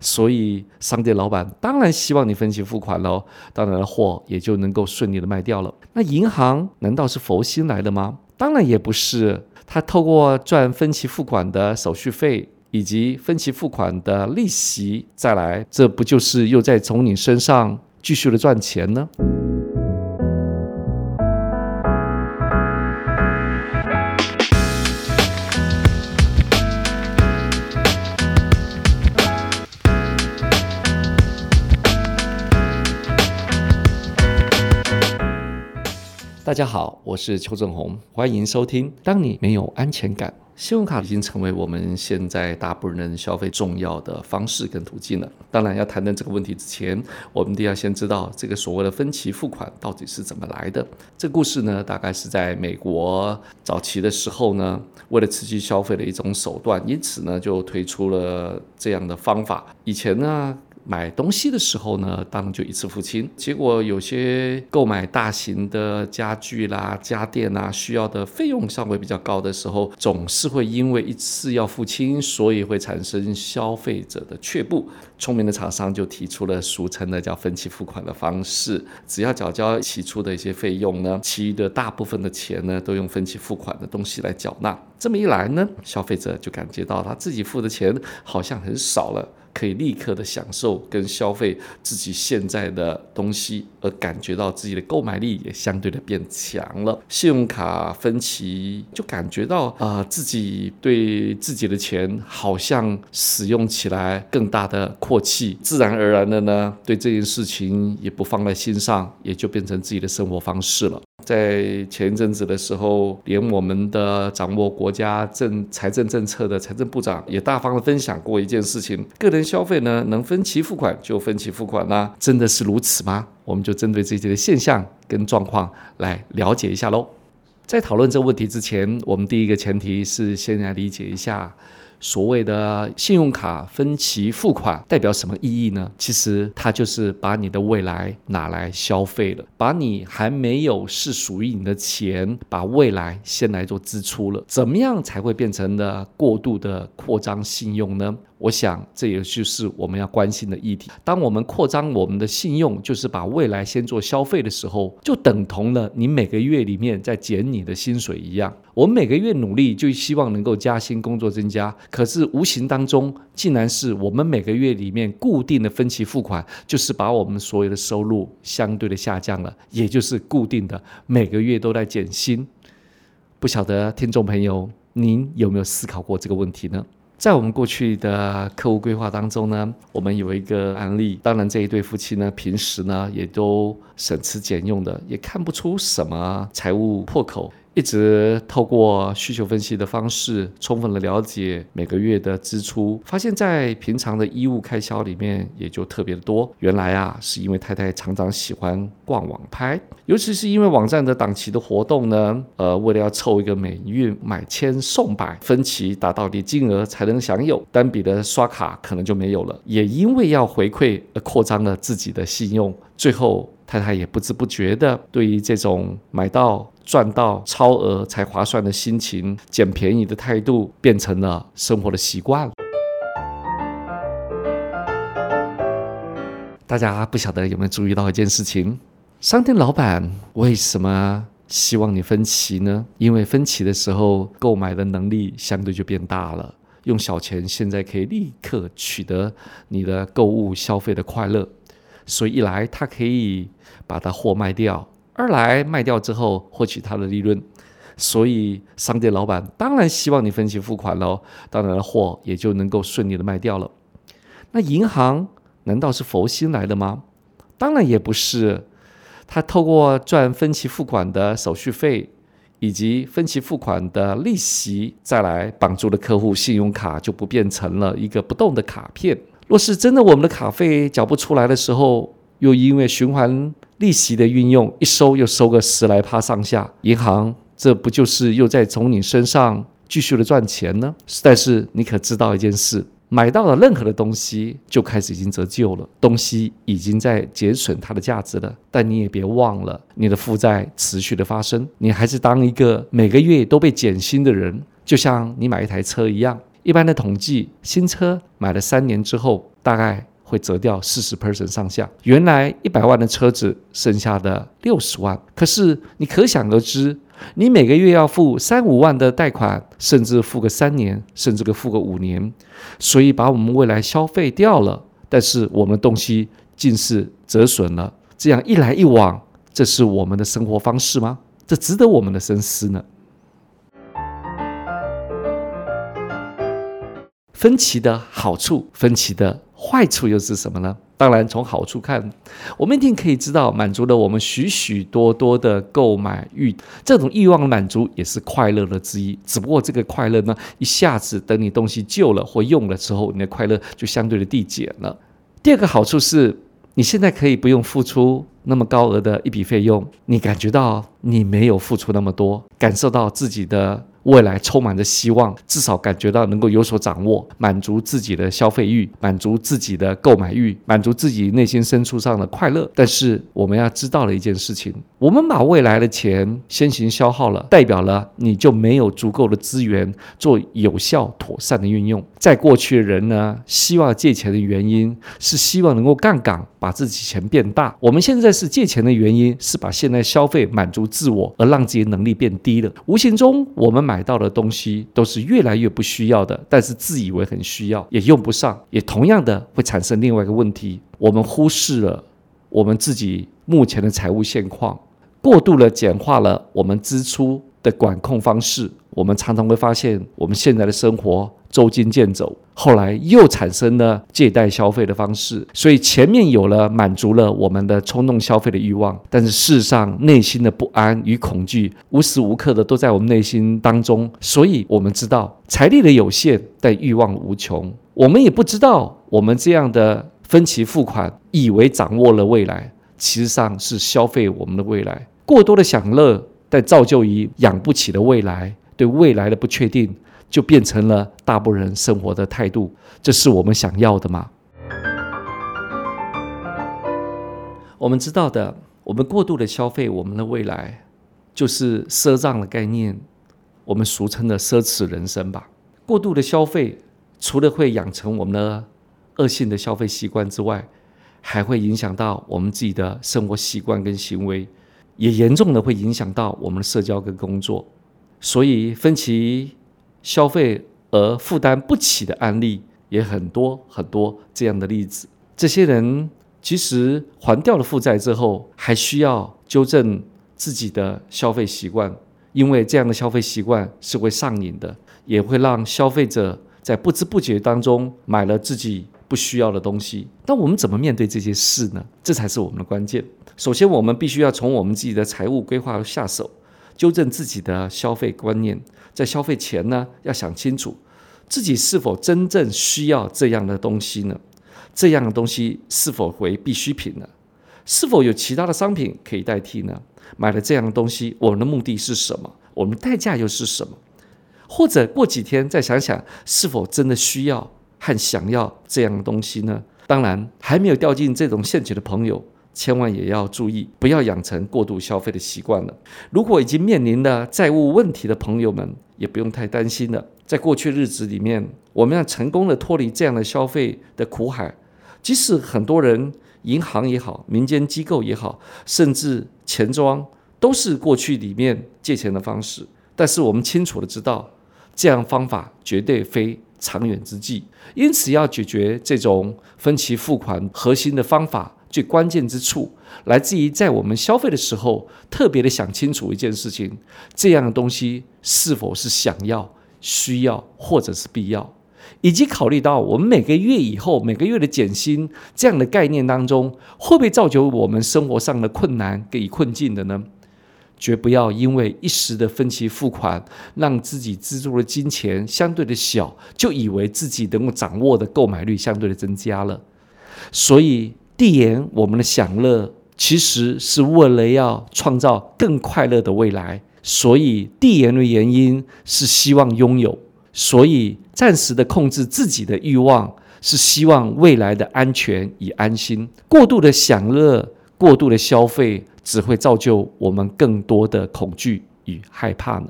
所以商店老板当然希望你分期付款喽，当然货也就能够顺利的卖掉了。那银行难道是佛心来的吗？当然也不是，他透过赚分期付款的手续费以及分期付款的利息再来，这不就是又在从你身上继续的赚钱呢？大家好，我是邱正红，欢迎收听。当你没有安全感，信用卡已经成为我们现在大部分人消费重要的方式跟途径了。当然，要谈论这个问题之前，我们一定要先知道这个所谓的分期付款到底是怎么来的。这故事呢，大概是在美国早期的时候呢，为了刺激消费的一种手段，因此呢，就推出了这样的方法。以前呢。买东西的时候呢，当然就一次付清。结果有些购买大型的家具啦、家电啊，需要的费用稍微比较高的时候，总是会因为一次要付清，所以会产生消费者的却步。聪明的厂商就提出了俗称的叫分期付款的方式，只要缴交起初的一些费用呢，其余的大部分的钱呢，都用分期付款的东西来缴纳。这么一来呢，消费者就感觉到他自己付的钱好像很少了。可以立刻的享受跟消费自己现在的东西，而感觉到自己的购买力也相对的变强了。信用卡分期就感觉到啊，自己对自己的钱好像使用起来更大的阔气，自然而然的呢，对这件事情也不放在心上，也就变成自己的生活方式了。在前一阵子的时候，连我们的掌握国家政财政政策的财政部长也大方的分享过一件事情：个人消费呢，能分期付款就分期付款啦，真的是如此吗？我们就针对这些的现象跟状况来了解一下喽。在讨论这个问题之前，我们第一个前提是先来理解一下。所谓的信用卡分期付款代表什么意义呢？其实它就是把你的未来拿来消费了，把你还没有是属于你的钱，把未来先来做支出了。怎么样才会变成了过度的扩张信用呢？我想，这也就是我们要关心的议题。当我们扩张我们的信用，就是把未来先做消费的时候，就等同了你每个月里面在减你的薪水一样。我们每个月努力，就希望能够加薪、工作增加，可是无形当中，竟然是我们每个月里面固定的分期付款，就是把我们所有的收入相对的下降了，也就是固定的每个月都在减薪。不晓得听众朋友，您有没有思考过这个问题呢？在我们过去的客户规划当中呢，我们有一个案例。当然，这一对夫妻呢，平时呢也都省吃俭用的，也看不出什么财务破口。一直透过需求分析的方式，充分的了解每个月的支出，发现，在平常的衣物开销里面也就特别的多。原来啊，是因为太太常常喜欢逛网拍，尤其是因为网站的档期的活动呢，呃，为了要凑一个每月买千送百，分期达到的金额才能享有，单笔的刷卡可能就没有了。也因为要回馈而扩张了自己的信用，最后太太也不知不觉的对于这种买到。赚到超额才划算的心情，捡便宜的态度，变成了生活的习惯。大家不晓得有没有注意到一件事情？商店老板为什么希望你分期呢？因为分期的时候，购买的能力相对就变大了，用小钱现在可以立刻取得你的购物消费的快乐，所以一来他可以把它货卖掉。二来卖掉之后获取它的利润，所以商店老板当然希望你分期付款喽，当然货也就能够顺利的卖掉了。那银行难道是佛心来的吗？当然也不是，他透过赚分期付款的手续费以及分期付款的利息，再来绑住了客户信用卡，就不变成了一个不动的卡片。若是真的我们的卡费缴不出来的时候，又因为循环利息的运用，一收又收个十来趴上下，银行这不就是又在从你身上继续的赚钱呢？但是你可知道一件事，买到了任何的东西就开始已经折旧了，东西已经在减损它的价值了。但你也别忘了，你的负债持续的发生，你还是当一个每个月都被减薪的人，就像你买一台车一样。一般的统计，新车买了三年之后，大概会折掉四十 percent 上下。原来一百万的车子，剩下的六十万。可是你可想而知，你每个月要付三五万的贷款，甚至付个三年，甚至个付个五年，所以把我们未来消费掉了。但是我们东西竟是折损了。这样一来一往，这是我们的生活方式吗？这值得我们的深思呢？分歧的好处，分歧的坏处又是什么呢？当然，从好处看，我们一定可以知道，满足了我们许许多多的购买欲，这种欲望的满足也是快乐的之一。只不过这个快乐呢，一下子等你东西旧了或用了之后，你的快乐就相对的递减了。第二个好处是，你现在可以不用付出那么高额的一笔费用，你感觉到你没有付出那么多，感受到自己的。未来充满着希望，至少感觉到能够有所掌握，满足自己的消费欲，满足自己的购买欲，满足自己内心深处上的快乐。但是我们要知道的一件事情，我们把未来的钱先行消耗了，代表了你就没有足够的资源做有效妥善的运用。在过去的人呢，希望借钱的原因是希望能够杠杆，把自己钱变大。我们现在是借钱的原因是把现在消费满足自我，而让自己能力变低了。无形中我们。买到的东西都是越来越不需要的，但是自以为很需要，也用不上，也同样的会产生另外一个问题：我们忽视了我们自己目前的财务现况，过度的简化了我们支出的管控方式。我们常常会发现，我们现在的生活捉襟见肘，后来又产生了借贷消费的方式。所以前面有了满足了我们的冲动消费的欲望，但是事实上内心的不安与恐惧无时无刻的都在我们内心当中。所以我们知道财力的有限，但欲望无穷。我们也不知道我们这样的分期付款，以为掌握了未来，其实上是消费我们的未来。过多的享乐，但造就于养不起的未来。对未来的不确定，就变成了大部分人生活的态度。这是我们想要的吗？我们知道的，我们过度的消费我们的未来，就是赊账的概念，我们俗称的奢侈人生吧。过度的消费，除了会养成我们的恶性的消费习惯之外，还会影响到我们自己的生活习惯跟行为，也严重的会影响到我们的社交跟工作。所以分期消费而负担不起的案例也很多很多这样的例子。这些人其实还掉了负债之后，还需要纠正自己的消费习惯，因为这样的消费习惯是会上瘾的，也会让消费者在不知不觉当中买了自己不需要的东西。那我们怎么面对这些事呢？这才是我们的关键。首先，我们必须要从我们自己的财务规划下手。纠正自己的消费观念，在消费前呢，要想清楚自己是否真正需要这样的东西呢？这样的东西是否为必需品呢？是否有其他的商品可以代替呢？买了这样的东西，我们的目的是什么？我们代价又是什么？或者过几天再想想，是否真的需要和想要这样的东西呢？当然，还没有掉进这种陷阱的朋友。千万也要注意，不要养成过度消费的习惯了。如果已经面临了债务问题的朋友们，也不用太担心了。在过去日子里面，我们要成功的脱离这样的消费的苦海。即使很多人，银行也好，民间机构也好，甚至钱庄，都是过去里面借钱的方式。但是我们清楚的知道，这样方法绝对非长远之计。因此，要解决这种分期付款核心的方法。最关键之处来自于在我们消费的时候，特别的想清楚一件事情：这样的东西是否是想要、需要或者是必要，以及考虑到我们每个月以后每个月的减薪这样的概念当中，会不会造就我们生活上的困难给困境的呢？绝不要因为一时的分期付款，让自己资助的金钱相对的小，就以为自己能够掌握的购买力相对的增加了，所以。递延我们的享乐，其实是为了要创造更快乐的未来。所以递延的原因是希望拥有，所以暂时的控制自己的欲望，是希望未来的安全与安心。过度的享乐，过度的消费，只会造就我们更多的恐惧与害怕呢。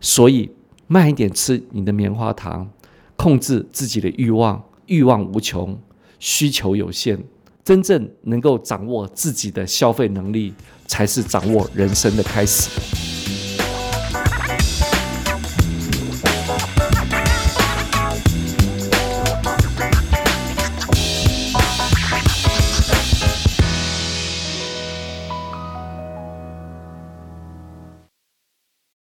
所以慢一点吃你的棉花糖。控制自己的欲望，欲望无穷，需求有限。真正能够掌握自己的消费能力，才是掌握人生的开始。